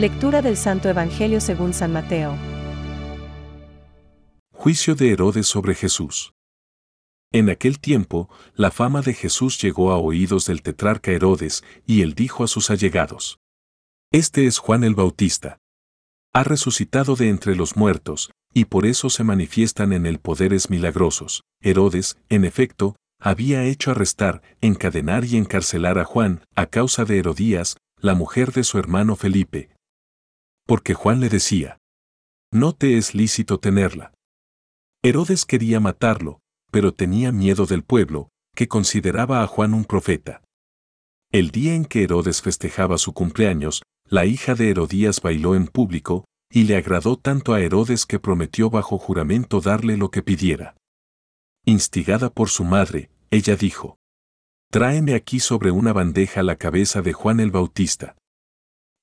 Lectura del Santo Evangelio según San Mateo. Juicio de Herodes sobre Jesús. En aquel tiempo, la fama de Jesús llegó a oídos del tetrarca Herodes, y él dijo a sus allegados. Este es Juan el Bautista. Ha resucitado de entre los muertos, y por eso se manifiestan en él poderes milagrosos. Herodes, en efecto, había hecho arrestar, encadenar y encarcelar a Juan, a causa de Herodías, la mujer de su hermano Felipe. Porque Juan le decía, no te es lícito tenerla. Herodes quería matarlo, pero tenía miedo del pueblo, que consideraba a Juan un profeta. El día en que Herodes festejaba su cumpleaños, la hija de Herodías bailó en público, y le agradó tanto a Herodes que prometió bajo juramento darle lo que pidiera. Instigada por su madre, ella dijo, Tráeme aquí sobre una bandeja la cabeza de Juan el Bautista.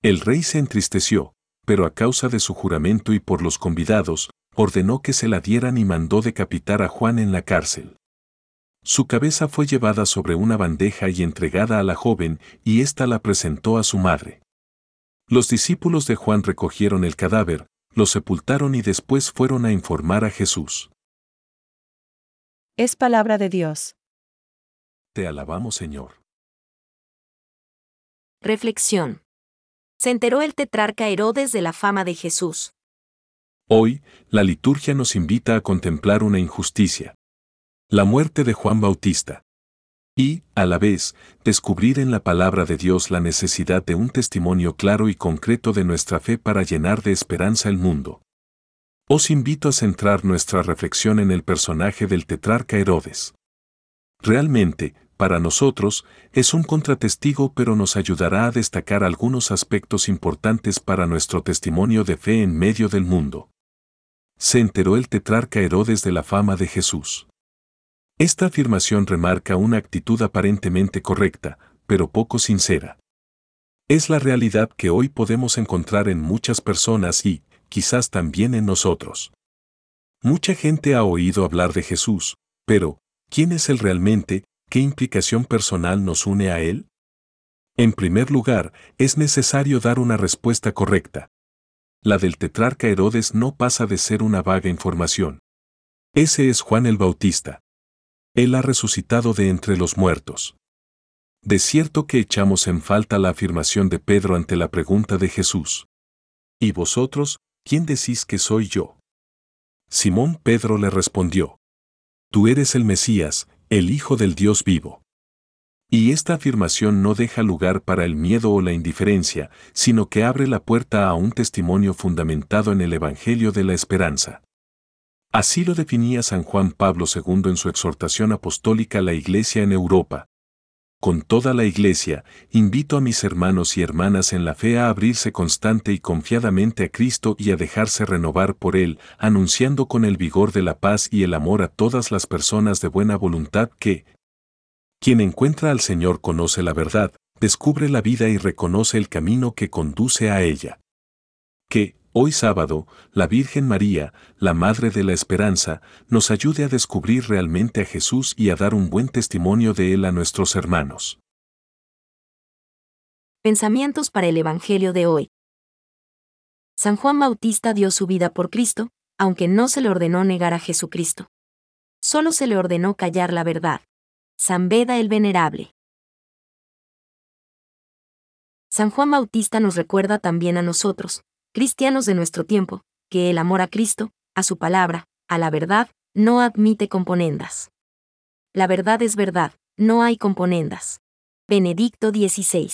El rey se entristeció, pero a causa de su juramento y por los convidados, ordenó que se la dieran y mandó decapitar a Juan en la cárcel. Su cabeza fue llevada sobre una bandeja y entregada a la joven, y ésta la presentó a su madre. Los discípulos de Juan recogieron el cadáver, lo sepultaron y después fueron a informar a Jesús. Es palabra de Dios. Te alabamos, Señor. Reflexión. Se enteró el tetrarca Herodes de la fama de Jesús. Hoy, la liturgia nos invita a contemplar una injusticia. La muerte de Juan Bautista. Y, a la vez, descubrir en la palabra de Dios la necesidad de un testimonio claro y concreto de nuestra fe para llenar de esperanza el mundo. Os invito a centrar nuestra reflexión en el personaje del tetrarca Herodes. Realmente, para nosotros, es un contratestigo pero nos ayudará a destacar algunos aspectos importantes para nuestro testimonio de fe en medio del mundo. Se enteró el tetrarca Herodes de la fama de Jesús. Esta afirmación remarca una actitud aparentemente correcta, pero poco sincera. Es la realidad que hoy podemos encontrar en muchas personas y, quizás también en nosotros. Mucha gente ha oído hablar de Jesús, pero, ¿quién es Él realmente? ¿Qué implicación personal nos une a Él? En primer lugar, es necesario dar una respuesta correcta. La del tetrarca Herodes no pasa de ser una vaga información. Ese es Juan el Bautista. Él ha resucitado de entre los muertos. De cierto que echamos en falta la afirmación de Pedro ante la pregunta de Jesús. ¿Y vosotros, quién decís que soy yo? Simón Pedro le respondió. Tú eres el Mesías, el Hijo del Dios vivo. Y esta afirmación no deja lugar para el miedo o la indiferencia, sino que abre la puerta a un testimonio fundamentado en el Evangelio de la Esperanza. Así lo definía San Juan Pablo II en su exhortación apostólica a la Iglesia en Europa. Con toda la Iglesia, invito a mis hermanos y hermanas en la fe a abrirse constante y confiadamente a Cristo y a dejarse renovar por Él, anunciando con el vigor de la paz y el amor a todas las personas de buena voluntad que, quien encuentra al Señor conoce la verdad, descubre la vida y reconoce el camino que conduce a ella. Que, hoy sábado, la Virgen María, la Madre de la Esperanza, nos ayude a descubrir realmente a Jesús y a dar un buen testimonio de Él a nuestros hermanos. Pensamientos para el Evangelio de hoy. San Juan Bautista dio su vida por Cristo, aunque no se le ordenó negar a Jesucristo. Solo se le ordenó callar la verdad. San Beda el Venerable. San Juan Bautista nos recuerda también a nosotros, cristianos de nuestro tiempo, que el amor a Cristo, a su palabra, a la verdad, no admite componendas. La verdad es verdad, no hay componendas. Benedicto XVI.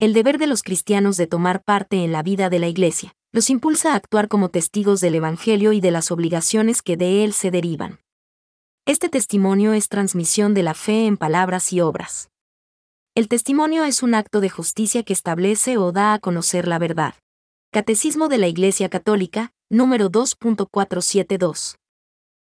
El deber de los cristianos de tomar parte en la vida de la Iglesia los impulsa a actuar como testigos del Evangelio y de las obligaciones que de él se derivan. Este testimonio es transmisión de la fe en palabras y obras. El testimonio es un acto de justicia que establece o da a conocer la verdad. Catecismo de la Iglesia Católica, número 2.472.